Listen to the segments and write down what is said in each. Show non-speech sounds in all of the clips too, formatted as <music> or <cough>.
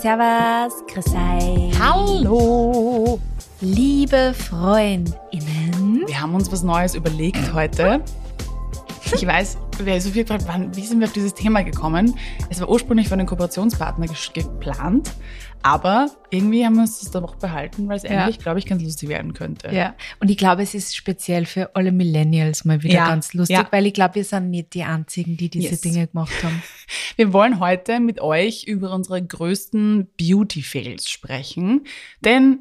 Servus, grüß euch. Hallo! Liebe Freundinnen. Wir haben uns was Neues überlegt heute. Ich weiß, so viel gefragt, wann, wie sind wir auf dieses Thema gekommen? Es war ursprünglich von den Kooperationspartner geplant, aber irgendwie haben wir uns das dann auch behalten, weil es Ja. endlich, glaube ich, ganz lustig werden könnte. Ja, und ich glaube, es ist speziell für alle Millennials mal wieder Ja, ganz lustig, ja. weil ich glaube, wir sind nicht die Einzigen, die diese Yes. Dinge gemacht haben. <laughs> Wir wollen heute mit euch über unsere größten Beauty-Fails sprechen, denn,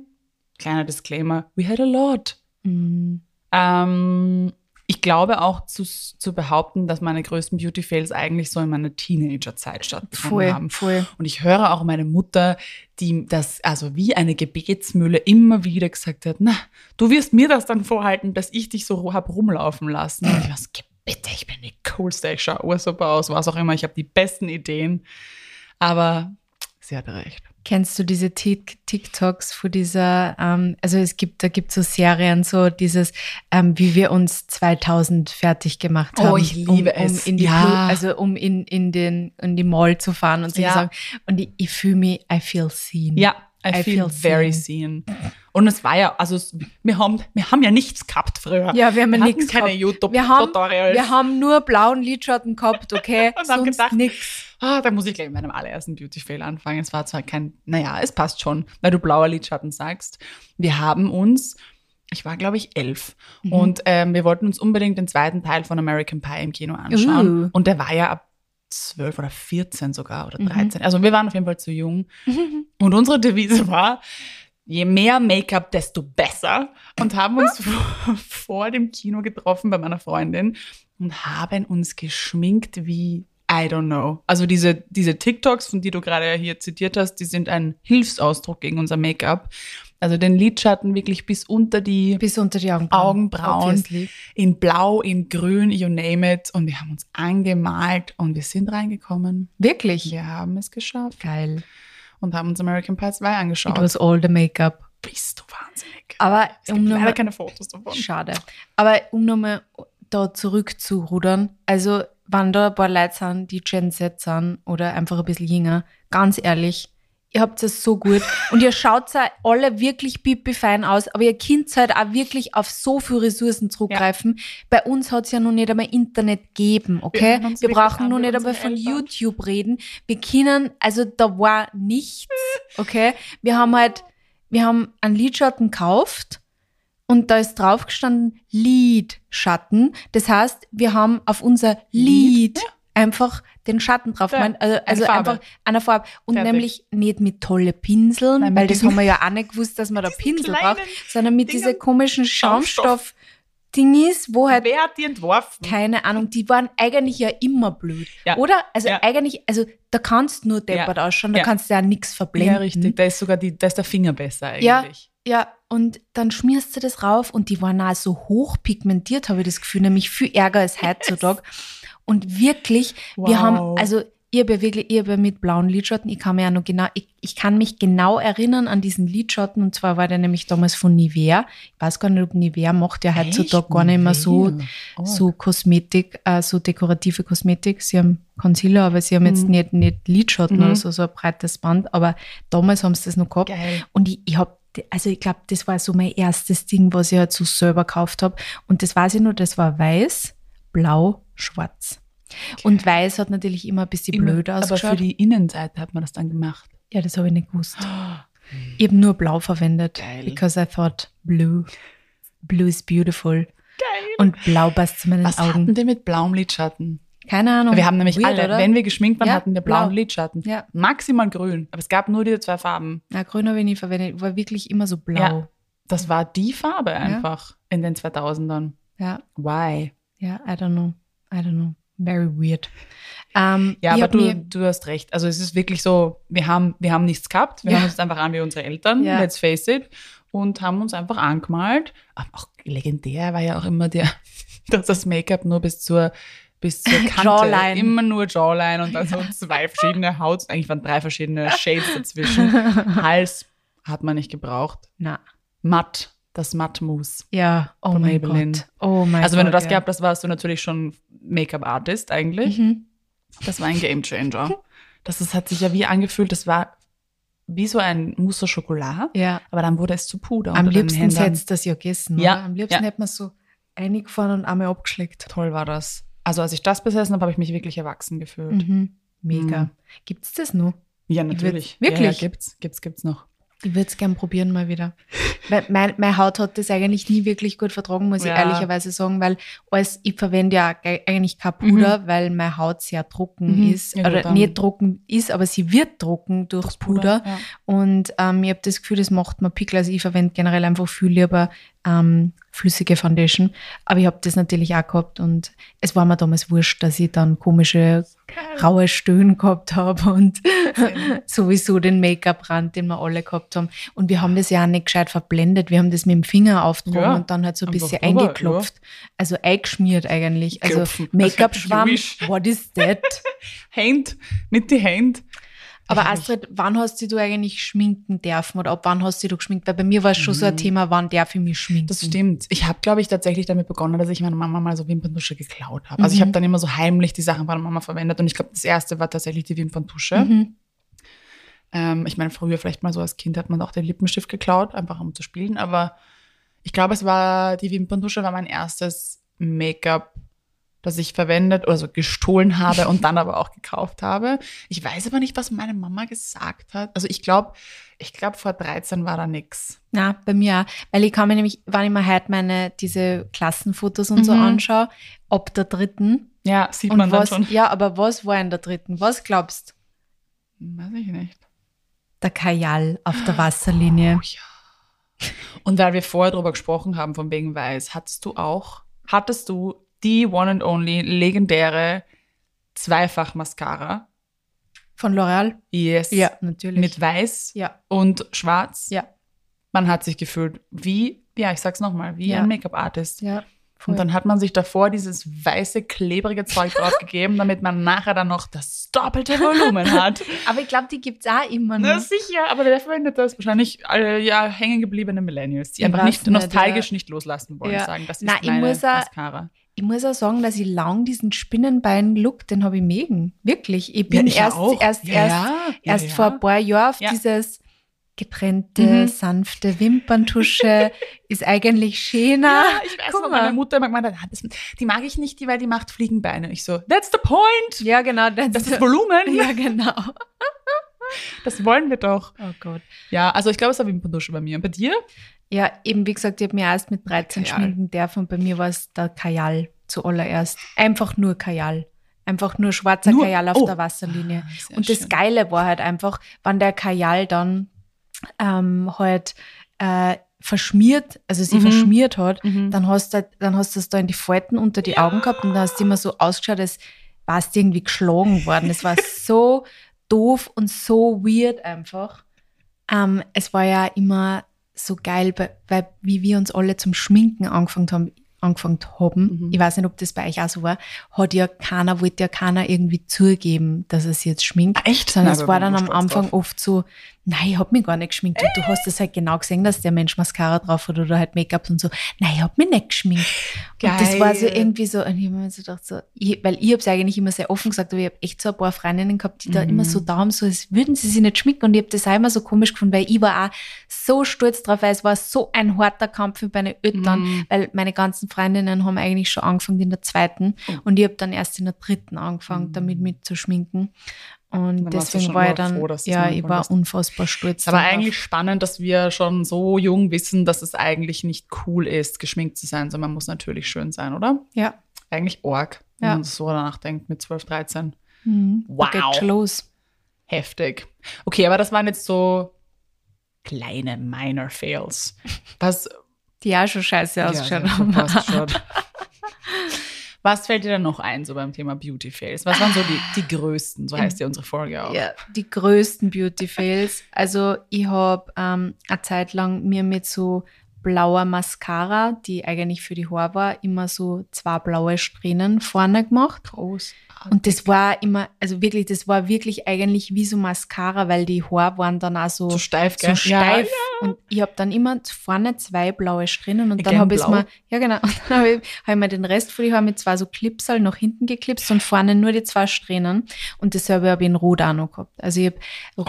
kleiner Disclaimer, we had a lot. Mm. Ähm, ich glaube auch zu, zu behaupten, dass meine größten Beauty-Fails eigentlich so in meiner Teenager-Zeit stattgefunden Voll, haben. voll. Und ich höre auch meine Mutter, die das also wie eine Gebetsmühle immer wieder gesagt hat, na, du wirst mir das dann vorhalten, dass ich dich so hab rumlaufen lassen. Und ich "Geh bitte, ich bin die coolste, ich schaue ursuper aus, was auch immer, ich habe die besten Ideen. Aber sie hatte recht. Kennst du diese Tik- TikToks von dieser, ähm, also es gibt, da gibt so Serien, so dieses, ähm, wie wir uns 2000 fertig gemacht Oh, haben. ich liebe um, um es. In die Ja. Blu- also um in, in, den, in die Mall zu fahren und so Ja. sagen. Und ich, ich fühle mich, I feel seen. Ja, I, I feel, feel very seen. Und es war ja, also wir haben, wir haben ja nichts gehabt früher. Ja, wir haben ja nichts keine gehabt. Wir haben, YouTube-Tutorials. wir haben nur blauen Lidschatten gehabt, okay? <laughs> Und haben Sonst gedacht, nix. Ah, da muss ich gleich mit meinem allerersten Beauty-Fail anfangen. Es war zwar kein, naja, es passt schon, weil du blauer Lidschatten sagst. Wir haben uns, ich war glaube ich elf Mhm. und ähm, wir wollten uns unbedingt den zweiten Teil von American Pie im Kino anschauen. Uh. Und der war ja ab zwölf oder 14 sogar Mhm. oder 13. Also wir waren auf jeden Fall zu jung. <laughs> Und unsere Devise war, je mehr Make-up, desto besser. Und haben uns vor, <laughs> vor dem Kino getroffen bei meiner Freundin und haben uns geschminkt wie I don't know. Also diese, diese TikToks, von die du gerade hier zitiert hast, die sind ein Hilfsausdruck gegen unser Make-up. Also den Lidschatten wirklich bis unter die Bis unter die Augenbrauen. Augenbrauen, in blau, in grün, you name it. Und wir haben uns angemalt und wir sind reingekommen. Wirklich? Wir haben es geschafft Geil. Und haben uns American Pie 2 angeschaut. It was all the makeup. Bist du wahnsinnig. Aber es um gibt leider nochmal, keine Fotos davon. schade. Aber um nochmal da zurückzurudern, also wenn da ein paar Leute sind, die Gen Z sind oder einfach ein bisschen jünger, ganz ehrlich, ihr habt es so gut und ihr schaut ja alle wirklich pipi fein aus, aber ihr könnt halt auch wirklich auf so viele Ressourcen zurückgreifen. Bei uns hat es ja noch nicht einmal Internet gegeben, okay? Wir, wirklich brauchen noch nicht einmal von Eltern. YouTube reden. Wir können, also da war nichts, okay? Wir haben halt, wir haben einen Lidschatten gekauft und da ist drauf gestanden Lidschatten. Das heißt, wir haben auf unser Lied? Lied einfach den Schatten drauf Ja. Also, also einfach eine Farbe. Und Fertig. nämlich nicht mit tolle Pinseln, Nein, weil das haben wir ja <laughs> auch nicht gewusst, dass man da Pinsel braucht, sondern mit Dingern. diesen komischen Schaumstoff. Schaumstoff-Dingis, wo halt Wer hat die entworfen? keine Ahnung, die waren eigentlich ja immer blöd. Ja. Oder? Also Ja. eigentlich, also da kannst du nur deppert Ja. ausschauen, da Ja. kannst du ja nichts verblenden. Ja, richtig. Da ist sogar die, da ist der Finger besser Ja. eigentlich. Ja, und dann schmierst du das rauf und die waren auch so hochpigmentiert, habe ich das Gefühl, nämlich viel ärger als heutzutage. Und wirklich, wir Wow. haben, also ich habe ja wirklich, ja mit blauen Lidschatten, ich kann mir ja noch genau, ich, ich kann mich genau erinnern an diesen Lidschatten und zwar war der nämlich damals von Nivea. Ich weiß gar nicht, ob Nivea macht ja heutzutage Echt? gar nicht mehr so? Oh. so Kosmetik, äh, so dekorative Kosmetik. Sie haben Concealer, aber sie haben jetzt Mhm. nicht, nicht Lidschatten Mhm. oder so, so ein breites Band, aber damals haben sie das noch gehabt. Geil. Und ich, ich habe, also ich glaube, das war so mein erstes Ding, was ich halt so selber gekauft habe. Und das weiß ich nur, das war weiß, blau, schwarz. Und weiß hat natürlich immer ein bisschen Immer. blöd Aber ausgeschaut. für die Innenseite hat man das dann gemacht. ja, das habe ich nicht gewusst. Ich habe nur blau verwendet. Geil. Because I thought blue. Blue is beautiful. Geil. Und blau passt zu meinen Was Augen. hatten die mit blauem Lidschatten? Keine Ahnung. Wir haben nämlich Weird, alle, oder? wenn wir geschminkt waren, Ja, hatten wir blauen blau. Lidschatten. Ja. Maximal grün. Aber es gab nur diese zwei Farben. Na, grün habe ich nie verwendet. War wirklich immer so blau. Ja. Das war die Farbe einfach in den 2000ern. Ja, Why? Ja, I don't know. I don't know. Very weird. Ähm, Ja, aber du, du hast recht. Also es ist wirklich so, wir haben, wir haben nichts gehabt. Wir Ja. haben uns einfach an wie unsere Eltern, Ja. let's face it, und haben uns einfach angemalt. Aber auch legendär war ja auch immer der, <laughs> dass das Make-up nur bis zur bis zur Kante. Jawline. Immer nur Jawline und dann so zwei verschiedene Haut, eigentlich waren drei verschiedene Shades dazwischen. <laughs> Hals hat man nicht gebraucht. Na, Matt, das Matt-Mousse. ja, oh Von mein Maybelline. Gott. Oh mein Also wenn du Gott, das ja. gehabt hast, warst du natürlich schon Make-up-Artist eigentlich. Mhm. Das war ein Gamechanger. <laughs> Das ist, hat sich ja wie angefühlt, das war wie so ein Mousse au Chocolat, Ja. aber dann wurde es zu Puder. Am liebsten hättest du das ja gegessen. Ja, Oder? Am liebsten ja. hätte man so eingefahren und einmal abgeschleckt. Toll war das. Also als ich das besessen habe, habe ich mich wirklich erwachsen gefühlt. Mhm. Mega. Mhm. Gibt's das noch? Ja, Ich natürlich. wirklich? Ja, ja, gibt's, gibt's, gibt's noch. Ich würde es gern probieren mal wieder. Weil mein, meine Haut hat das eigentlich nie wirklich gut vertragen, muss Ja. ich ehrlicherweise sagen, weil alles, ich verwende ja ge- eigentlich kein Puder, weil meine Haut sehr trocken Mhm. ist. Ja, oder dann- nicht trocken ist, aber sie wird trocken durchs Puder. Ja. Und ähm, ich habe das Gefühl, das macht mir Pickel. Also ich verwende generell einfach viel lieber ähm, flüssige Foundation. Aber ich habe das natürlich auch gehabt und es war mir damals wurscht, dass ich dann komische raue Stöhnen gehabt habe und <laughs> sowieso den Make-up-Rand, den wir alle gehabt haben. Und wir haben das ja auch nicht gescheit verblendet. Wir haben das mit dem Finger aufgetragen Ja, und dann halt so ein bisschen drüber, eingeklopft. Also eingeschmiert eigentlich. Also. Make-up-Schwamm, what is that? <laughs> Hand, mit die Hand. Aber Astrid, wann hast du eigentlich schminken dürfen oder ab wann hast du dich geschminkt? Weil bei mir war es schon so ein Thema, wann darf ich mich schminken? Das stimmt. Ich habe, glaube ich, tatsächlich damit begonnen, dass ich meiner Mama mal so Wimperntusche geklaut habe. Also ich Mhm. habe dann immer so heimlich die Sachen von meiner Mama verwendet und ich glaube, das erste war tatsächlich die Wimperntusche. Mhm. Ähm, ich meine, früher vielleicht mal so als Kind hat man auch den Lippenstift geklaut, einfach um zu spielen. Aber ich glaube, es war die Wimperntusche war mein erstes Make-up, das ich verwendet oder so gestohlen habe und dann aber auch gekauft habe. Ich weiß aber nicht, was meine Mama gesagt hat. Also ich glaube, ich glaube, vor 13 war da nix. Na, bei mir auch. Weil ich kann mir nämlich, wann ich mir heute meine, diese Klassenfotos und so Mhm. anschaue, ab der dritten. Ja, sieht man was, dann schon. ja, aber was war in der dritten? Was glaubst Weiß ich nicht. Der Kajal auf der Wasserlinie. Oh ja. Und weil wir vorher drüber gesprochen haben, von wegen Weiß, hattest du auch, hattest du die one and only legendäre Zweifach-Mascara? Von L'Oreal? Yes. Ja, natürlich. Mit Weiß ja, und Schwarz. ja, Man hat sich gefühlt wie, ja, ich sag's nochmal, wie Ja. ein Make-up-Artist. ja. voll. Und dann hat man sich davor dieses weiße, klebrige Zeug draufgegeben, <laughs> damit man nachher dann noch das doppelte Volumen <laughs> hat. aber ich glaube, die gibt es auch immer Na noch. sicher, aber wer verwendet das? Wahrscheinlich alle ja hängen gebliebene Millennials, die Ich einfach nicht nostalgisch ja. nicht loslassen wollen, Ja. sagen, das ist ich meine muss auch- Mascara. Ich muss auch sagen, dass ich lang diesen Spinnenbein-Look, den habe ich mögen. Wirklich. Ich bin ich erst, auch. erst, Ja, erst, ja, ja, erst ja. vor ein paar Jahren auf Ja. dieses getrennte, Mhm. sanfte Wimperntusche <laughs> ist eigentlich schöner. Ja, ich weiß Guck noch, mal. meine Mutter immer gemeint hat, ah, das, die mag ich nicht, die, weil die macht Fliegenbeine. Ich so, that's the point. Ja, genau. Das, Das ist Volumen. <laughs> ja, genau. Das wollen wir doch. Oh Gott. Ja, also ich glaube, es war Wimperntusche bei mir. Und bei dir? Ja, eben wie gesagt, ich habe mir erst mit 13 Kajal. schminken dürfen und bei mir war es der Kajal zuallererst. Einfach nur Kajal. Einfach nur schwarzer Nur- Kajal auf oh. der Wasserlinie. Ah, sehr und das schön. Geile war halt einfach, wenn der Kajal dann ähm, halt äh, verschmiert, also sie Mhm. verschmiert hat, Mhm. dann hast du dann hast du es da in die Falten unter die Augen gehabt und dann hast du immer so ausgeschaut, als warst du irgendwie geschlagen worden. Das war <laughs> so doof und so weird einfach. Ähm, es war ja immer so geil, weil, wie wir uns alle zum Schminken angefangen haben, angefangen haben. Mhm. Ich weiß nicht, ob das bei euch auch so war. Hat ja keiner, wollte ja keiner irgendwie zugeben, dass er sich jetzt schminkt. Ah, echt? Sondern es war dann am Anfang drauf. oft so, nein, ich hab mich gar nicht geschminkt. Und du hast das halt genau gesehen, dass der Mensch Mascara drauf hat oder halt Make-up und so. Nein, ich hab mich nicht geschminkt. Und das war so Geil. irgendwie so, und ich hab mir so gedacht, so, ich, weil ich hab's eigentlich immer sehr offen gesagt, aber ich hab echt so ein paar Freundinnen gehabt, die da Mhm. immer so da haben, so als würden sie sich nicht schminken. Und ich hab das auch immer so komisch gefunden, weil ich war auch so stolz drauf, weil es war so ein harter Kampf mit meinen Eltern, Mhm. weil meine ganzen Freundinnen haben eigentlich schon angefangen in der zweiten Oh. und ich hab dann erst in der dritten angefangen, damit mitzuschminken. Und Dann deswegen war nur dann, froh, ja, ich war konntest. unfassbar stolz. Ist aber eigentlich spannend, dass wir schon so jung wissen, dass es eigentlich nicht cool ist, geschminkt zu sein, sondern man muss natürlich schön sein, oder? Ja. Eigentlich Org, wenn Ja. man so danach denkt mit 12, 13. Mhm. Wow. los. Heftig. Okay, aber das waren jetzt so kleine Minor Fails. Was, Die auch schon scheiße Ja, <laughs> Was fällt dir denn noch ein, so beim Thema Beauty Fails? Was waren so die, die größten? So heißt ja unsere Folge auch. Ja, die größten Beauty Fails. Also ich habe ähm, eine Zeit lang mir mit so blauer Mascara, die eigentlich für die Haare war, immer so zwei blaue Strähnen vorne gemacht. Groß. Und das war immer, also wirklich, das war wirklich eigentlich wie so Mascara, weil die Haare waren dann auch so, So steif, so gell? steif. Ja, Und ich habe dann immer vorne zwei blaue Strähnen und dann Again habe ich mir, ja genau, <laughs> und dann habe ich, hab ich mir den Rest von die Haare mit zwei so Clipsal nach hinten geklipst und vorne nur die zwei Strähnen. Und dasselbe habe ich in Rot auch noch gehabt. Also ich habe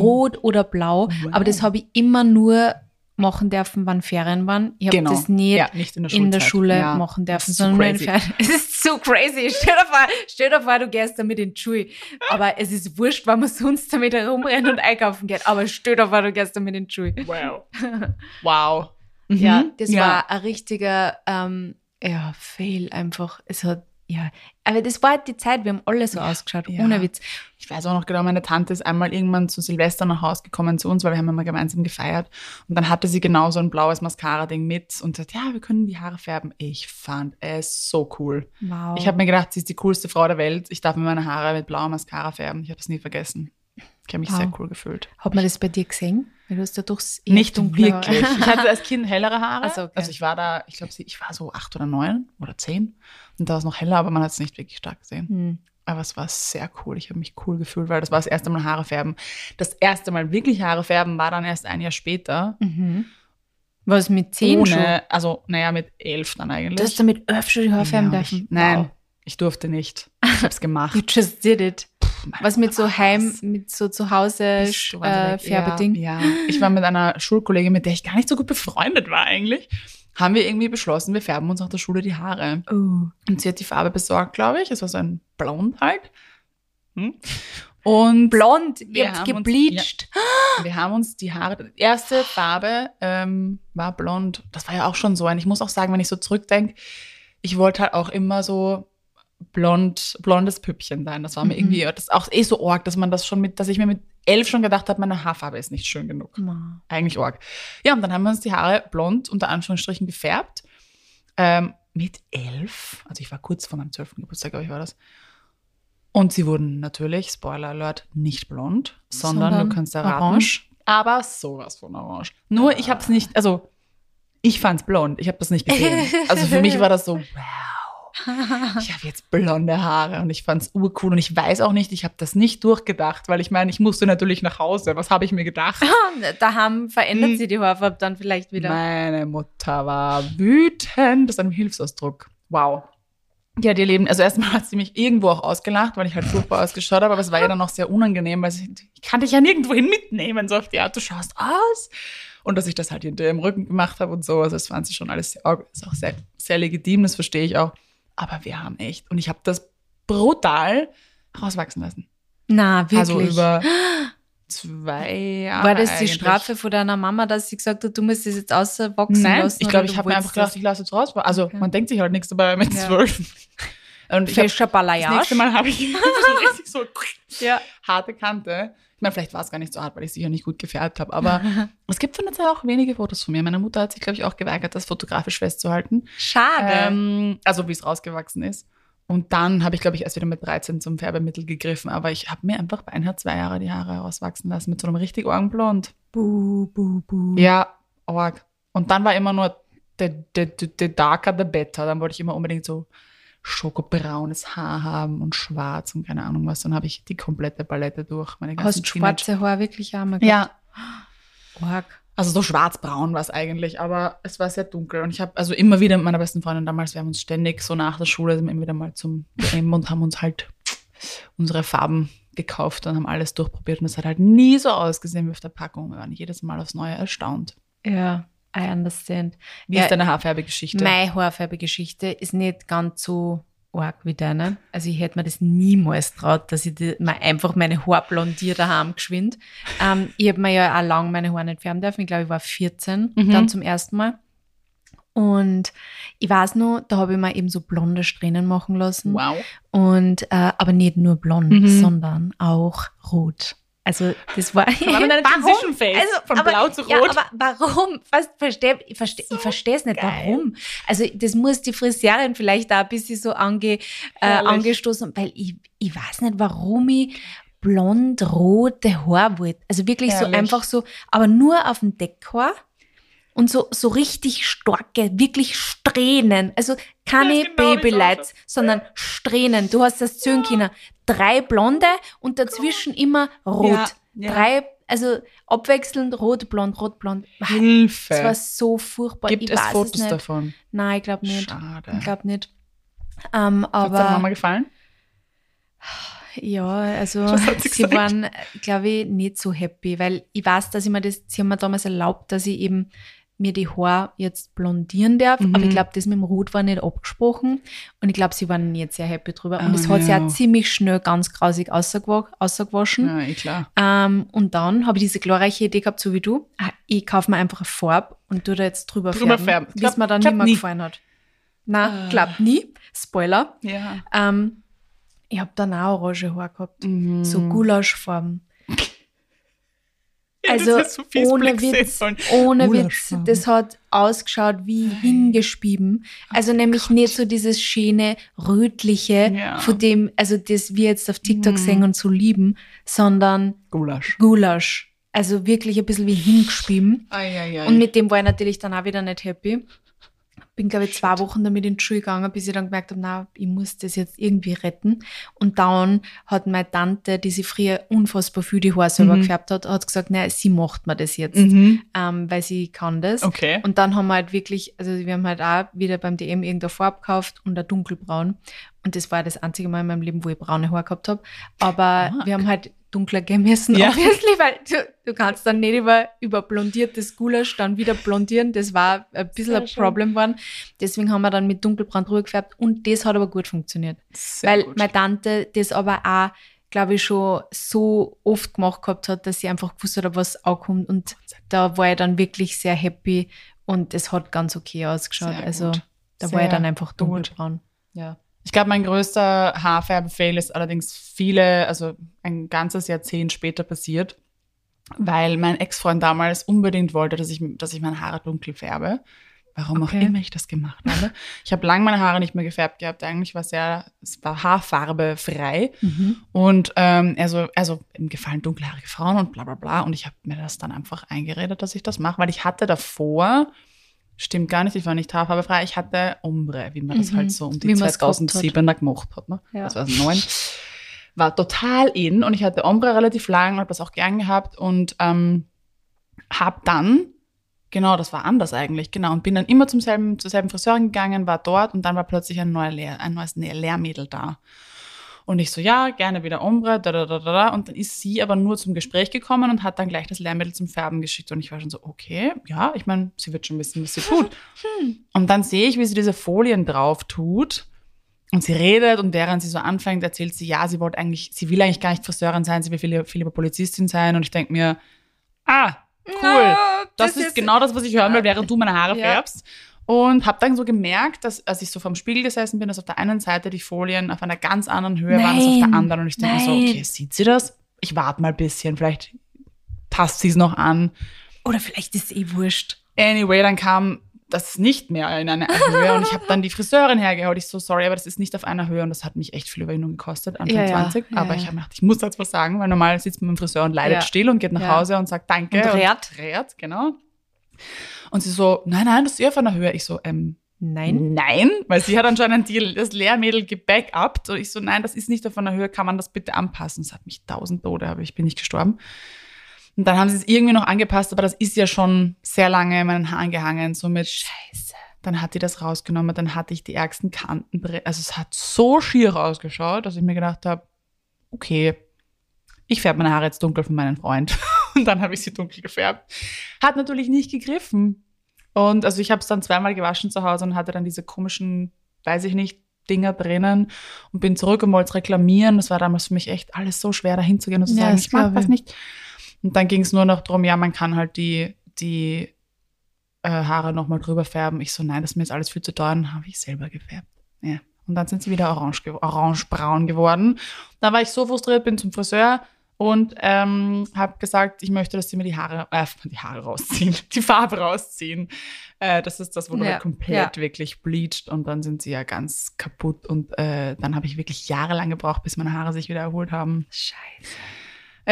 Rot oder Blau, Wow. aber das habe ich immer nur machen dürfen, wann Ferien waren. Ich habe Genau. das nicht Ja, nicht in der in der. Schule Ja. machen dürfen, so sondern crazy. Ferien. <laughs> Es ist so crazy. Stell dir vor, stell dir vor, du gehst damit in die Schule. Aber es ist wurscht, wenn man sonst damit herumrennt und einkaufen geht. Aber stell dir vor, du gehst damit in die Schule. Wow. <laughs> Wow. Ja, Mhm. das war ein richtiger, ähm, ja, Fail einfach. Es hat, ja, aber das war halt die Zeit, wir haben alle so ausgeschaut, ja. ohne Witz. Ich weiß auch noch genau, meine Tante ist einmal irgendwann zu Silvester nach Hause gekommen zu uns, weil wir haben immer gemeinsam gefeiert. Und dann hatte sie genau so ein blaues Mascara-Ding mit und sagt, ja, wir können die Haare färben. Ich fand es so cool. Wow. Ich habe mir gedacht, sie ist die coolste Frau der Welt. Ich darf mir meine Haare mit blauer Mascara färben. Ich habe das nie vergessen. Ich habe mich Wow. sehr cool gefühlt. Hat man das bei dir gesehen? Weil du hast ja doch eher Nicht dunkle wirklich. Ich hatte <laughs> als Kind hellere Haare. Ach so, okay. Also ich war da, ich glaube, ich war so acht oder neun oder zehn. Und da war es noch heller, aber man hat es nicht wirklich stark gesehen. Hm. Aber es war sehr cool. Ich habe mich cool gefühlt, weil das war das erste Mal Haare färben. Das erste Mal wirklich Haare färben war dann erst ein Jahr später. Mhm. Was mit zehn schon? ohne, also naja, mit elf dann eigentlich. Du hast damit elf schon die Haare färben Ja, dürfen? nein, Wow. ich durfte nicht. Ich habe es gemacht. <laughs> You just did it. Was mit so? Heim, mit so zu Hause äh? Färbeding? Ja, ja, ich war mit einer Schulkollegin, mit der ich gar nicht so gut befreundet war eigentlich, haben wir irgendwie beschlossen, wir färben uns nach der Schule die Haare. Oh. Und sie hat die Farbe besorgt, glaube ich. Es war so ein Blond halt. Hm? Und Blond, Wir ihr habt gebleached. wir haben uns die Haare, die erste Farbe ähm, war blond. Das war ja auch schon so ein. Ich muss auch sagen, wenn ich so zurückdenke, ich wollte halt auch immer so blond, blondes Püppchen sein. Das war mir Mhm. irgendwie, das ist auch eh so arg, dass man das schon mit, dass ich mir mit elf schon gedacht habe, meine Haarfarbe ist nicht schön genug. Ma. Eigentlich arg. Ja, und dann haben wir uns die Haare blond unter Anführungsstrichen gefärbt. Ähm, mit elf, also ich war kurz vor meinem zwölften Geburtstag, glaube ich, war das. Und sie wurden natürlich, Spoiler Alert, nicht blond, sondern, Sondern du kannst erraten. orange? Aber sowas von orange. Nur ich habe es nicht, also ich fand's blond, ich habe das nicht gesehen. <laughs> Also für mich war das so, wow, ich habe jetzt blonde Haare und ich fand's urcool und ich weiß auch nicht, ich habe das nicht durchgedacht, weil ich meine, ich musste natürlich nach Hause. Was habe ich mir gedacht? <laughs> Daheim verändert Hm. sie die Haarfarbe dann vielleicht wieder. Meine Mutter war wütend. Das ist ein Hilfsausdruck. Wow. Ja, ihr Leben, also erstmal hat sie mich irgendwo auch ausgelacht, weil ich halt furchtbar ausgeschaut habe, aber es war ja dann auch sehr unangenehm, weil sie, ich kann dich ja nirgendwohin mitnehmen, so auf die Art, du schaust aus. Und dass ich das halt hinter ihrem Rücken gemacht habe und so, also das fand sie schon alles sehr, ist auch sehr, sehr legitim, das verstehe ich auch. Aber wir haben echt, und ich habe das brutal rauswachsen lassen. Na, wirklich. Also über <gasps> zwei Jahre. War das die eigentlich. Strafe von deiner Mama, dass sie gesagt hat, du musst das jetzt auswachsen Nein, lassen? ich glaube, ich habe mir einfach gedacht, ich lasse jetzt raus. Also Okay. man denkt sich halt nichts dabei mit Ja. Und hab, Fescher das Balayage. nächste Mal habe ich <laughs> so richtig so <laughs> Ja. harte Kante. Ich meine, vielleicht war es gar nicht so hart, weil ich sicher nicht gut gefärbt habe. Aber <laughs> es gibt von der Zeit auch wenige Fotos von mir. Meine Mutter hat sich, glaube ich, auch geweigert, das fotografisch festzuhalten. Schade. Ähm, also wie es rausgewachsen ist. Und dann habe ich, glaube ich, erst wieder mit 13 zum Färbemittel gegriffen. Aber ich habe mir einfach beinahe zwei Jahre die Haare rauswachsen lassen mit so einem richtig Augenblond. buh, buh, buh. Ja, arg. Und dann war immer nur, the, the, the, the darker, the better. Dann wollte ich immer unbedingt so schokobraunes Haar haben und schwarz und keine Ahnung was. Dann habe ich die komplette Palette durch. Meine ganzen Hast schwarze Haare wirklich einmal Ja, Arg. also so schwarzbraun war es eigentlich, aber es war sehr dunkel. Und ich habe also immer wieder mit meiner besten Freundin damals, wir haben uns ständig so nach der Schule immer wieder mal zum DM und haben uns halt unsere Farben gekauft und haben alles durchprobiert. Und es hat halt nie so ausgesehen wie auf der Packung. Wir waren jedes Mal aufs Neue erstaunt. Ja, I understand. Wie Ja, ist deine Haarfärbegeschichte? Meine Haarfärbegeschichte ist nicht ganz so arg wie deine. Also ich hätte mir das niemals traut, dass ich die, mal einfach meine Haare blondiere daheim geschwind. Ähm, ich habe mir ja auch lang meine Haare nicht färben dürfen. Ich glaube, ich war 14 Mhm. dann zum ersten Mal. Und ich weiß noch, da habe ich mir eben so blonde Strähnen machen lassen. Wow. Und äh, aber nicht nur blond, Mhm. sondern auch rot. Also das war, <laughs> war mit Transition Phase, von blau zu Ja, rot. aber warum? Was, versteh, ich verstehe ich verstehe es nicht. geil. Warum? Also das muss die Friseurin vielleicht da ein bisschen so ange, äh, angestoßen, weil ich, ich weiß nicht, warum ich blond-rote Haare wollte. Also wirklich so Herrlich. einfach so, aber nur auf dem Deckhaar. Und so, so richtig starke, wirklich Strähnen. Also keine genau, es Babylights, sondern Strähnen. Du hast das Zöhnkinder. Drei blonde und dazwischen immer rot. Ja, ja. Drei, also abwechselnd rot, blond, rot, blond. Hilfe. Das war so furchtbar. Gibt ich es Fotos es davon? Nein, ich glaube nicht. Schade. Ich glaube nicht. Ähm, Hat deiner Mama aber gefallen? ja, also <laughs> sie gesagt? waren, glaube ich, nicht so happy, weil ich weiß, dass ich mir das, sie haben mir damals erlaubt, dass ich eben mir die Haare jetzt blondieren darf, Mhm. aber ich glaube, das mit dem Rot war nicht abgesprochen und ich glaube, sie waren nicht sehr happy drüber und Oh es hat sich no. auch ziemlich schnell ganz grausig ausgewa- ausgewaschen. Ja, eh klar. Ähm, und dann habe ich diese glorreiche Idee gehabt, so wie du. Ah, Ich kaufe mir einfach eine Farbe und tu da jetzt drüber, Drüber färben, färben. es mir dann nicht mehr nie. gefallen hat. Na, Ah. glaub nie. Spoiler. Ja. Ähm, ich habe dann auch orange Haar gehabt. Mhm. So Gulaschfarben. <laughs> Ja, das Also fies ohne Blick Witz, ohne Witz. Das hat ausgeschaut wie hingeschrieben. Also nämlich nicht so dieses schöne, rötliche, Ja. von dem, also das wir jetzt auf TikTok Mhm. sehen und so lieben, sondern Gulasch. Gulasch. Also wirklich ein bisschen wie hingeschrieben. Eieiei. Und mit dem war ich natürlich dann auch wieder nicht happy. Bin, glaube ich, zwei Wochen damit in die Schule gegangen, bis ich dann gemerkt habe, na, ich muss das jetzt irgendwie retten. Und dann hat meine Tante, die sich früher unfassbar viel die Haare selber Mhm. gefärbt hat, hat gesagt, na, sie macht mir das jetzt, mhm. ähm, weil sie kann das. Okay. Und dann haben wir halt wirklich, also wir haben halt auch wieder beim DM irgendeine Farbe gekauft und ein dunkelbraun. Und das war das einzige Mal in meinem Leben, wo ich braune Haare gehabt habe. Aber Arg. wir haben halt dunkler gehen müssen, Ja. obviously, weil du, du kannst dann nicht über, über blondiertes Gulasch dann wieder blondieren. Das war ein bisschen Sehr ein schön. Problem geworden. Deswegen haben wir dann mit dunkelbraun drüber gefärbt und das hat aber gut funktioniert. Sehr weil gut. meine Tante das aber auch, glaube ich, schon so oft gemacht gehabt hat, dass sie einfach gewusst hat, was ankommt. Und da war ich dann wirklich sehr happy und es hat ganz okay ausgeschaut. Sehr also gut. da war ich dann einfach gut. dunkelbraun. Ja. Ich glaube, mein größter Haarfärbefail ist allerdings viele, also ein ganzes Jahrzehnt später passiert, weil mein Ex-Freund damals unbedingt wollte, dass ich, dass ich meine Haare dunkel färbe. Warum Okay. auch immer ich das gemacht habe. Ich habe lange meine Haare nicht mehr gefärbt gehabt. Eigentlich war es sehr, es war Haarfarbe frei. Und ähm, also, also ihm gefallen dunkelhaarige Frauen und bla bla bla. Und ich habe mir das dann einfach eingeredet, dass ich das mache, weil ich hatte davor, stimmt gar nicht, ich war nicht haarfarbefrei, ich hatte Ombre, wie man das Mhm. halt so um die Wie man's gehabt hat. 2007er gemacht hat. Ne? Ja. 2009. War total in und ich hatte Ombre relativ lang, habe das auch gern gehabt und ähm, habe dann, genau, das war anders eigentlich, genau, und bin dann immer zum selben, zur selben Friseurin gegangen, war dort und dann war plötzlich ein, neuer Lehr, ein neues Lehrmädel da. Und ich so, ja, gerne wieder Ombre, da, da, da, da, da. Und dann ist sie aber nur zum Gespräch gekommen und hat dann gleich das Lehrmittel zum Färben geschickt. Und ich war schon so, okay, ja, ich meine, sie wird schon wissen, was sie tut. <laughs> Und dann sehe ich, wie sie diese Folien drauf tut. Und sie redet und während sie so anfängt, erzählt sie, ja, sie wollte eigentlich, sie will eigentlich gar nicht Friseurin sein, sie will viel, viel lieber Polizistin sein. Und ich denke mir, ah, cool. Das, ist genau das, was ich hören will, während du meine Haare Ja. färbst. Und habe dann so gemerkt, dass als ich so vom Spiegel gesessen bin, dass auf der einen Seite die Folien auf einer ganz anderen Höhe waren als auf der Nein. anderen. Und ich denke mir so, Nein. okay, sieht sie das? Ich warte mal ein bisschen, vielleicht passt sie es noch an. Oder vielleicht ist es eh wurscht. Anyway, dann kam das nicht mehr in einer Höhe und ich habe dann die Friseurin hergeholt. Ich so, sorry, aber das ist nicht auf einer Höhe und das hat mich echt viel Überwindung gekostet, Anfang Ja, ja, 20. ja, aber ja. ich habe gedacht, ich muss jetzt was sagen, weil normal sitzt man mit dem Friseur und leidet still und geht nach. Hause und sagt Danke. Und rät. rät, genau. Und sie so, nein, nein, das ist eh auf einer Höhe. Ich so, ähm, Nein. Nein, weil sie hat anscheinend die, das Lehrmädel gebackupt. Und ich so, nein, das ist nicht auf einer Höhe, kann man das bitte anpassen? Es hat mich tausend Tode, aber ich bin nicht gestorben. Und dann haben sie es irgendwie noch angepasst, aber das ist ja schon sehr lange in meinen Haaren gehangen. Somit, Scheiße. dann hat die das rausgenommen, dann hatte ich die ärgsten Kanten. Also es hat so schier ausgeschaut, dass ich mir gedacht habe, okay, ich färbe meine Haare jetzt dunkel für meinen Freund. <laughs> Und dann habe ich sie dunkel gefärbt. Hat natürlich nicht gegriffen. Und also ich habe es dann zweimal gewaschen zu Hause und hatte dann diese komischen, weiß ich nicht, Dinger drinnen und bin zurück und wollte es reklamieren. Das war damals für mich echt alles so schwer, dahin zu gehen und zu Ja, sagen, ich mag das ich. nicht. Und dann ging es nur noch darum, ja, man kann halt die, die äh, Haare nochmal drüber färben. Ich so, nein, das ist mir jetzt alles viel zu teuer. Dann habe ich selber gefärbt. Ja. Und dann sind sie wieder orange, ge- orange-braun geworden. Da war ich so frustriert, bin zum Friseur und ähm, habe gesagt, ich möchte, dass sie mir die Haare, äh, die Haare rausziehen, <laughs> die Farbe rausziehen. Äh, das ist das, wo du Ja, halt komplett wirklich bleacht und dann sind sie ja ganz kaputt und äh, dann habe ich wirklich jahrelang gebraucht, bis meine Haare sich wieder erholt haben. Scheiße.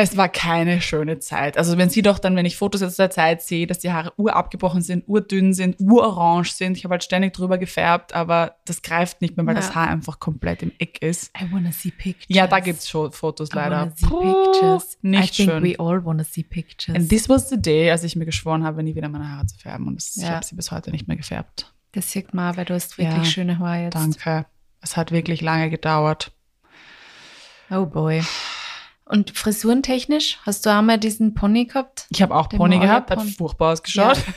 Es war keine schöne Zeit. Also wenn sie doch dann, wenn ich Fotos aus der Zeit sehe, dass die Haare urabgebrochen sind, urdünn sind, urorange sind. Ich habe halt ständig drüber gefärbt, aber das greift nicht mehr, weil Ja. das Haar einfach komplett im Eck ist. I wanna see pictures. Ja, da gibt's schon Fotos I leider. wanna see Puh, pictures. Nicht I think schön. we all wanna see pictures. And this was the day, als ich mir geschworen habe, nie wieder meine Haare zu färben. Und das, ich Ja. habe sie bis heute nicht mehr gefärbt. das sieht man, weil du hast wirklich Ja, schöne Haare jetzt. Danke. Es hat wirklich lange gedauert. Oh boy. Und frisurentechnisch, hast du einmal diesen Pony gehabt? Ich habe auch Den Pony gehabt, hat Malerpony. furchtbar ausgeschaut. Ja. <laughs>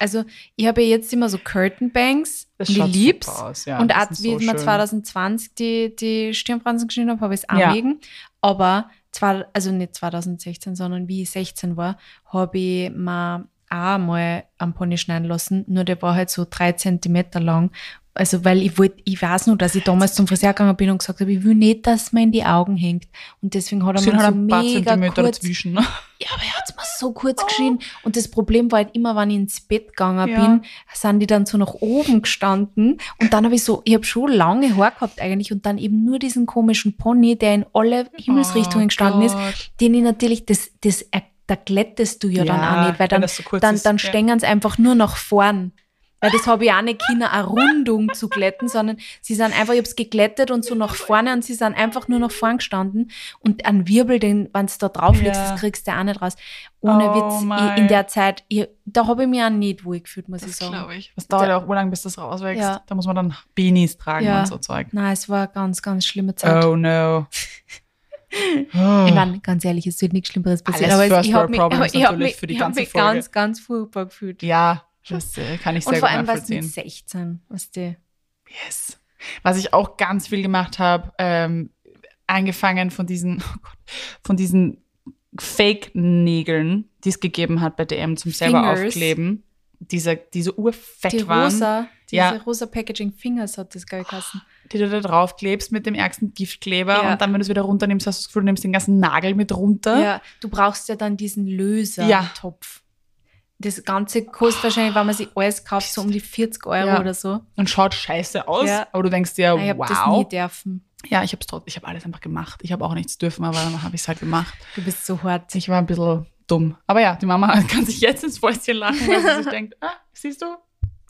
Also, ich habe ja jetzt immer so Curtain Bangs. Das schaut lieb's. aus, ja. und auch, wie so ich mir schön. 2020 die, die Stirnfransen geschnitten habe, habe ich es auch Ja. wegen. Aber, zwar, also nicht 2016, sondern wie ich 16 war, habe ich mir auch mal am Pony schneiden lassen. Nur der war halt so drei Zentimeter lang. Also, weil ich wollte, ich weiß nur, dass ich damals zum Friseur gegangen bin und gesagt habe, ich will nicht, dass mir in die Augen hängt. Und deswegen hat er mir so ein paar mega Zentimeter kurz dazwischen. Ne? ja, aber er hat's mir so kurz geschrien. Und das Problem war halt immer, wenn ich ins Bett gegangen Ja. bin, sind die dann so nach oben gestanden. Und dann habe ich so, ich habe schon lange Haare gehabt eigentlich und dann eben nur diesen komischen Pony, der in alle Himmelsrichtungen Oh gestanden ist, Gott. den ich natürlich, das, das, er- da glättest du ja, dann Ja, auch nicht, weil dann, das so dann, ist, dann ja. stehen sie einfach nur nach vorn. Weil das habe ich auch nicht Kinder eine Rundung zu glätten, sondern sie sind einfach, ich habe es geglättet und so nach vorne und sie sind einfach nur nach vorn gestanden. Und ein Wirbel, den, wenn du da drauf legst, Ja. das kriegst du auch nicht raus. Ohne Oh Witz, ich, in der Zeit, ich, da habe ich mich auch nicht wohl gefühlt, muss ich Das sagen. glaube ich. Das dauert Da- ja auch urlang, bis das rauswächst. Ja. Da muss man dann Beanies tragen Ja. und so Zeug. Nein, es war eine ganz, ganz schlimme Zeit. Oh no. <laughs> Ich meine, ganz ehrlich, es wird nichts Schlimmeres passieren. Alles aber ich habe mich, Problems <laughs> ich hab natürlich mich, für die ich ganze mich Folge. ganz, ganz furchtbar gefühlt. ja, das äh, kann ich Und sehr vor gut allem was mit nachvollziehen. 16, was die. Yes. Was ich auch ganz viel gemacht habe, ähm, angefangen von diesen, <laughs> oh Gott, von diesen Fake-Nägeln, die es gegeben hat bei DM zum selber Fingers. aufkleben. Diese, diese urfett Die waren, rosa, diese Ja. rosa Packaging Fingers hat das geil geheißen. Die du da drauf klebst mit dem ärgsten Giftkleber Ja. und dann, wenn du es wieder runternimmst, hast du das Gefühl, du nimmst den ganzen Nagel mit runter. Ja, du brauchst ja dann diesen Ja. Löser-Topf. Das Ganze kostet wahrscheinlich, wenn man sich alles kauft, so um die 40 Euro Ja. oder so. Und schaut scheiße aus, Ja. aber du denkst dir, ich habe das nie wow. dürfen. Ja, ich habe ich hab alles einfach gemacht. Ich habe auch nichts dürfen, aber dann habe ich es halt gemacht. Du bist so hart. Ich war ein bisschen dumm. Aber ja, die Mama <laughs> kann sich jetzt ins Fäustchen lachen, weil sie sich <laughs> denkt, ah, siehst du,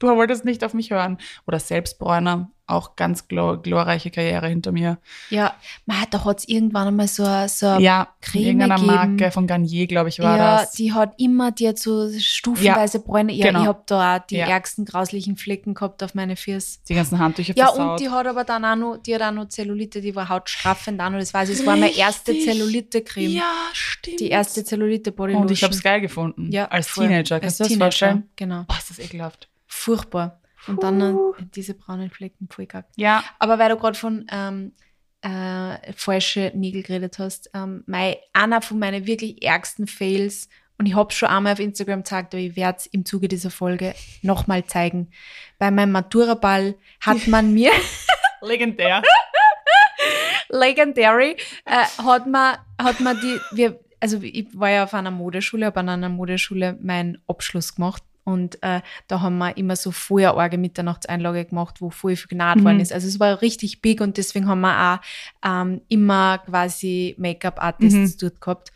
du wolltest nicht auf mich hören. Oder Selbstbräuner, auch ganz glor glorreiche Karriere hinter mir. Ja, man, da hat es irgendwann einmal so, ein- so eine Ja, Creme irgendeiner geben. Marke von Garnier, glaube ich, war ja, das. die hat immer, die hat so stufenweise Bräune. Ja, genau. ich habe da auch die Ja. ärgsten grauslichen Flecken gehabt auf meine Füße. Die ganzen Handtücher Ja, versaut. und die hat aber dann auch noch, die hat auch noch Zellulite, die war hautstraffend auch noch. Das weiß ich, es war meine erste. Zellulite-Creme. Ja, stimmt. Die erste Zellulite-Bodylotion. Und ich habe es geil gefunden. Ja, Als. Teenager. Als Kannst du das Teenager, vorstellen? Genau. Boah, ist das ekelhaft. Furchtbar. Und dann äh, diese braunen Flecken, voll gack. Ja, Aber weil du gerade von ähm, äh, falsche Nägel geredet hast, ähm, mein, einer von meinen wirklich ärgsten Fails, und ich habe schon einmal auf Instagram gezeigt, aber ich werde es im Zuge dieser Folge nochmal zeigen. Bei meinem Maturaball hat <laughs> man mir, legendär. <laughs> legendary, äh, hat man, hat man die, wir, also ich war ja auf einer Modeschule, habe an einer Modeschule meinen Abschluss gemacht. Und äh, da haben wir immer so vorher arge Mitternachtseinlage gemacht, wo voll viel genäht Mhm. worden ist. Also es war richtig big und deswegen haben wir auch ähm, immer quasi Make-up-Artists Mhm. dort gehabt.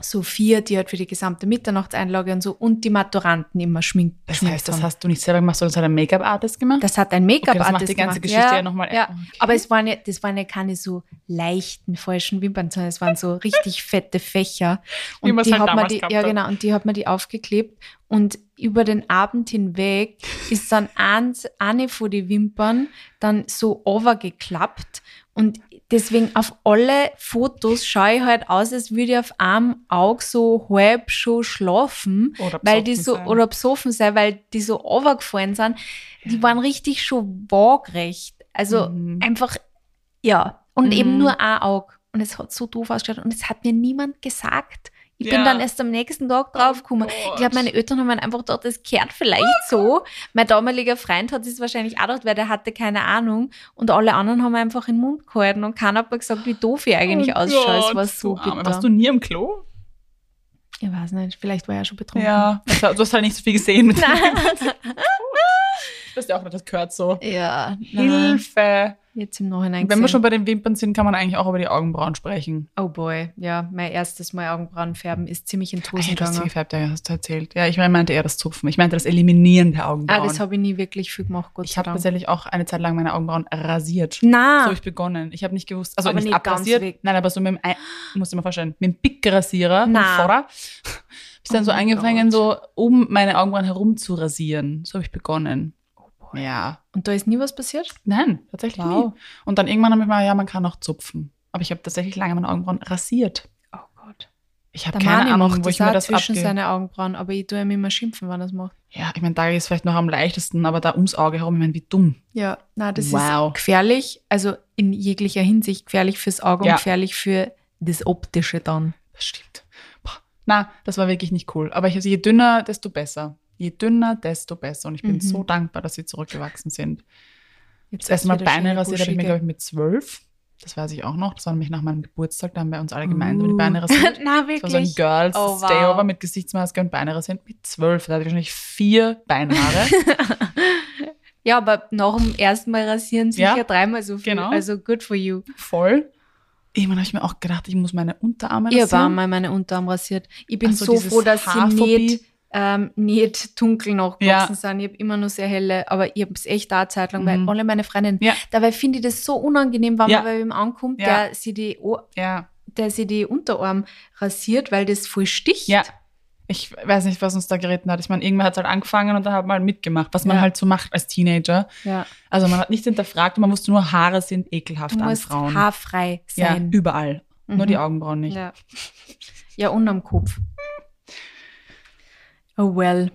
So vier, die halt für die gesamte Mitternachtseinlage und so und die Maturanten immer schminken. Das heißt, das hast du nicht selber gemacht, sondern das hat ein Make-up-Artist gemacht? Das hat ein Okay, das Make-up-Artist macht die ganze gemacht. Geschichte ja nochmal- Ja, okay. aber es waren ja, das waren ja keine so leichten falschen Wimpern, sondern es waren so richtig fette Fächer. Wie Und man's die halt hat man die, ja hat. genau, und die hat man die aufgeklebt und über den Abend hinweg ist dann eins, eine von die Wimpern dann so overgeklappt und deswegen auf alle Fotos schaue ich halt aus, als würde ich auf einem Auge so halb schon schlafen, Oder weil die so, sein. oder besoffen sein, weil die so overgefallen sind. Die waren richtig schon waagrecht. Also Mhm. einfach, ja. Und eben Mhm. nur ein Auge. Und es hat so doof ausgeschaut und es hat mir niemand gesagt. Ich bin Ja. dann erst am nächsten Tag draufgekommen. Oh ich glaube, meine Eltern haben einfach gedacht, das kehrt vielleicht so. Mein damaliger Freund hat es wahrscheinlich auch gedacht, weil der hatte keine Ahnung. Und alle anderen haben einfach den Mund gehalten und keiner hat mir gesagt, wie doof ich eigentlich Oh ausschaue. Es war so Arme. bitter. Warst du nie im Klo? ich weiß nicht, vielleicht war er schon betrunken. Ja. Also, du hast halt nicht so viel gesehen mit <laughs> Nein. Weißt ja auch nicht, das gehört so. Ja, Hilfe. jetzt im Nachhinein Wenn wir schon bei den Wimpern sind, kann man eigentlich auch über die Augenbrauen sprechen. Oh boy, ja, mein erstes Mal Augenbrauen färben ist ziemlich in du hast sie gegangen. gefärbt, ja, hast du erzählt. Ja, ich meinte eher das Zupfen. Ich meinte das Eliminieren der Ah, Augenbrauen. das habe ich nie wirklich viel gemacht, Gott ich habe tatsächlich auch eine Zeit lang meine Augenbrauen rasiert. Na, So habe ich begonnen. Ich habe nicht gewusst, also Aber nicht, nicht abrasiert, nein, aber so mit dem, Ein musst du dir mal vorstellen, mit dem Pickrasierer Na. vom Vorder. <laughs> Ich dann Oh so angefangen, Gott. so um meine Augenbrauen herum zu rasieren. So habe ich begonnen. Ja. und da ist nie was passiert? Nein, tatsächlich Wow. nie. Und dann irgendwann habe ich mal, ja, man kann auch zupfen. Aber ich habe tatsächlich lange meine Augenbrauen rasiert. Oh Gott. Ich habe keine Ahnung, macht wo das ich mir das zwischen abgehe. seine Augenbrauen, aber ich tue ihm immer schimpfen, wenn er das macht. Ja, ich meine, da ist vielleicht noch am leichtesten, aber da ums Auge herum, ich meine, wie dumm. Ja, na, das Wow. ist gefährlich, also in jeglicher Hinsicht gefährlich fürs Auge Ja. und gefährlich für das Optische dann. Das stimmt. Boah. Na, das war wirklich nicht cool. Aber ich, also je dünner, desto besser. Je dünner, desto besser. Und ich bin Mhm. so dankbar, dass sie zurückgewachsen sind. Jetzt Mal wieder Beine rasiert habe ich mir, glaube ich, mit zwölf. Das weiß ich auch noch. Das war nämlich nach meinem Geburtstag. Da haben wir uns alle gemeinsam die Beine rasiert. <laughs> Na, Das war so ein wirklich. Girls Oh, wow. Stayover mit Gesichtsmaske und Beine rasiert mit zwölf. Da hatte ich wahrscheinlich vier Beinhaare. <laughs> Ja, aber nach dem ersten Mal rasieren sicher Ja, dreimal so viel. genau. Also good for you. Voll. Irgendwann habe ich mir auch gedacht, ich muss meine Unterarme Ich rasieren. habe einmal meine Unterarm rasiert. Ich bin Also so froh, dass sie nicht, ähm, nicht dunkel nachgewachsen Ja. sind. Ich habe immer nur sehr helle, aber ich habe es echt da Zeit lang, weil Mhm. alle meine Freundinnen, Ja. dabei finde ich das so unangenehm, wenn Ja. man bei ihm ankommt, Ja. der sie die, O- Ja. der sie die Unterarm rasiert, weil das voll sticht. Ja. Ich weiß nicht, was uns da geritten hat. Ich meine, irgendwer hat es halt angefangen und dann hat man halt mitgemacht, was man Ja. halt so macht als Teenager. ja. Also man hat nicht hinterfragt man wusste nur, Haare sind Du ekelhaft an musst Frauen. haarfrei ja, sein. überall. Nur Mhm. die Augenbrauen nicht. Ja. ja, und am Kopf. Oh well.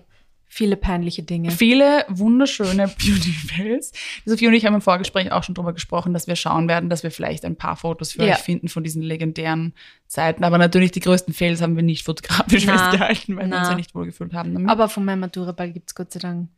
Viele peinliche Dinge. Viele wunderschöne <laughs> Beauty-Fails. Sophie und ich haben im Vorgespräch auch schon drüber gesprochen, dass wir schauen werden, dass wir vielleicht ein paar Fotos für Ja. euch finden von diesen legendären Zeiten. Aber natürlich die größten Fails haben wir nicht fotografisch Na, festgehalten, weil wir uns na. ja nicht wohlgefühlt haben damit. Aber von meinem Maturaball gibt es Gott sei Dank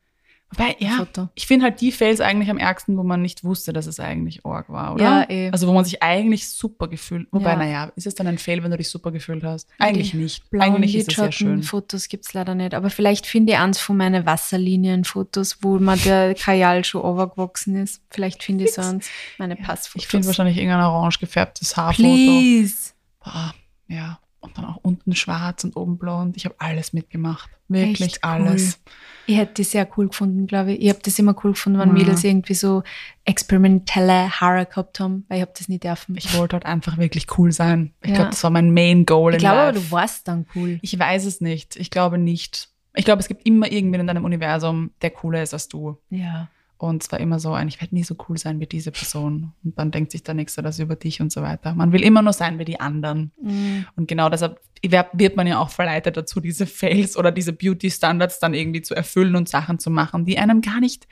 Wobei, ja, Foto. ich finde halt die Fails eigentlich am ärgsten, wo man nicht wusste, dass es eigentlich Org war, oder? Ja, eh. Also wo man sich eigentlich super gefühlt, wobei, Ja. naja, ist es dann ein Fail, wenn du dich super gefühlt hast? Eigentlich Die nicht. Blauen Eigentlich ist es sehr schön. Lidschatten-Fotos gibt es leider nicht. Aber vielleicht finde ich eins von meinen Wasserlinien-Fotos, wo mir der <laughs> Kajal schon overgewachsen ist. Vielleicht finde ich so eins, meine Passfotos. Ich finde wahrscheinlich irgendein orange gefärbtes Haarfoto. Please. Boah, ja. Und dann auch unten schwarz und oben blond. Ich habe alles mitgemacht. Wirklich cool. alles. Ich hätte die sehr cool gefunden, glaube ich. Ich habe das immer cool gefunden, wenn Ja. Mädels irgendwie so experimentelle Haare gehabt haben, weil ich habe das nie dürfen. Ich wollte halt einfach wirklich cool sein. Ich Ja. glaube, das war mein Main Goal Ich glaube aber, du warst dann cool. Ich weiß es nicht. Ich glaube nicht. Ich glaube, es gibt immer irgendwen in deinem Universum, der cooler ist als du. Ja. Und es war immer so ein, ich werde nie so cool sein wie diese Person. Und dann denkt sich der Nächste das über dich und so weiter. Man will immer nur sein wie die anderen. Mhm. Und genau deshalb wird man ja auch verleitet dazu, diese Fails oder diese Beauty-Standards dann irgendwie zu erfüllen und Sachen zu machen, die einem gar nicht,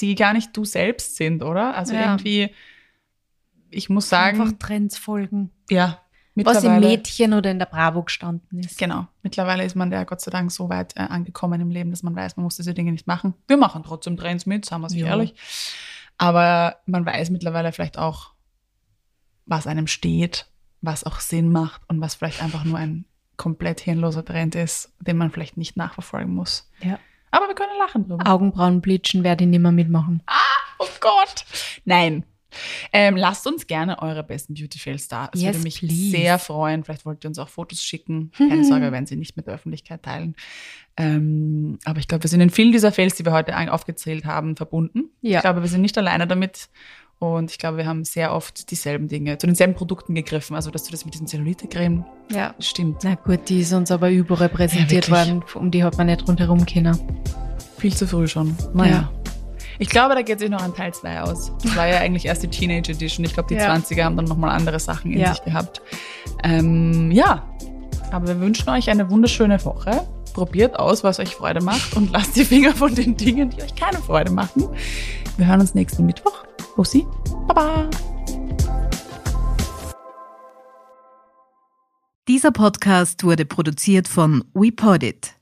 die gar nicht du selbst sind, oder? Also Ja. irgendwie, ich muss sagen, Einfach Trends folgen. ja, Was im. Mädchen oder in der Bravo gestanden ist. Genau. Mittlerweile ist man da Gott sei Dank so weit äh, angekommen im Leben, dass man weiß, man muss diese Dinge nicht machen. Wir machen trotzdem Trends mit, sagen wir es Ja. ehrlich. Aber man weiß mittlerweile vielleicht auch, was einem steht, was auch Sinn macht und was vielleicht einfach nur ein komplett hirnloser Trend ist, den man vielleicht nicht nachverfolgen muss. Ja. Aber wir können lachen drüber. Augenbrauen bleachen werde ich nicht mehr mitmachen. Oh Gott. Nein. Ähm, lasst uns gerne eure besten Beauty Fails da. Es Yes, würde mich please. sehr freuen. Vielleicht wollt ihr uns auch Fotos schicken. Keine Sorge, wir werden sie nicht mit der Öffentlichkeit teilen. Ähm, aber ich glaube, wir sind in vielen dieser Fails, die wir heute aufgezählt haben, verbunden. Ja. Ich glaube, wir sind nicht alleine damit. Und ich glaube, wir haben sehr oft dieselben Dinge, zu denselben Produkten gegriffen. Also, dass du das mit diesem Zellulite-Creme Ja. stimmt. Na gut, die ist uns aber überrepräsentiert Ja, worden. Um die hat man nicht rundherum können. Viel zu früh schon. Naja. Ich glaube, da geht sich noch ein Teil 2 aus. Das war ja eigentlich erst die Teenage Edition. Ich glaube, die Ja. 20er haben dann nochmal andere Sachen in Ja. sich gehabt. Ähm, ja, aber wir wünschen euch eine wunderschöne Woche. Probiert aus, was euch Freude macht und lasst die Finger von den Dingen, die euch keine Freude machen. Wir hören uns nächsten Mittwoch. Bussi. Baba. Dieser Podcast wurde produziert von WePodit.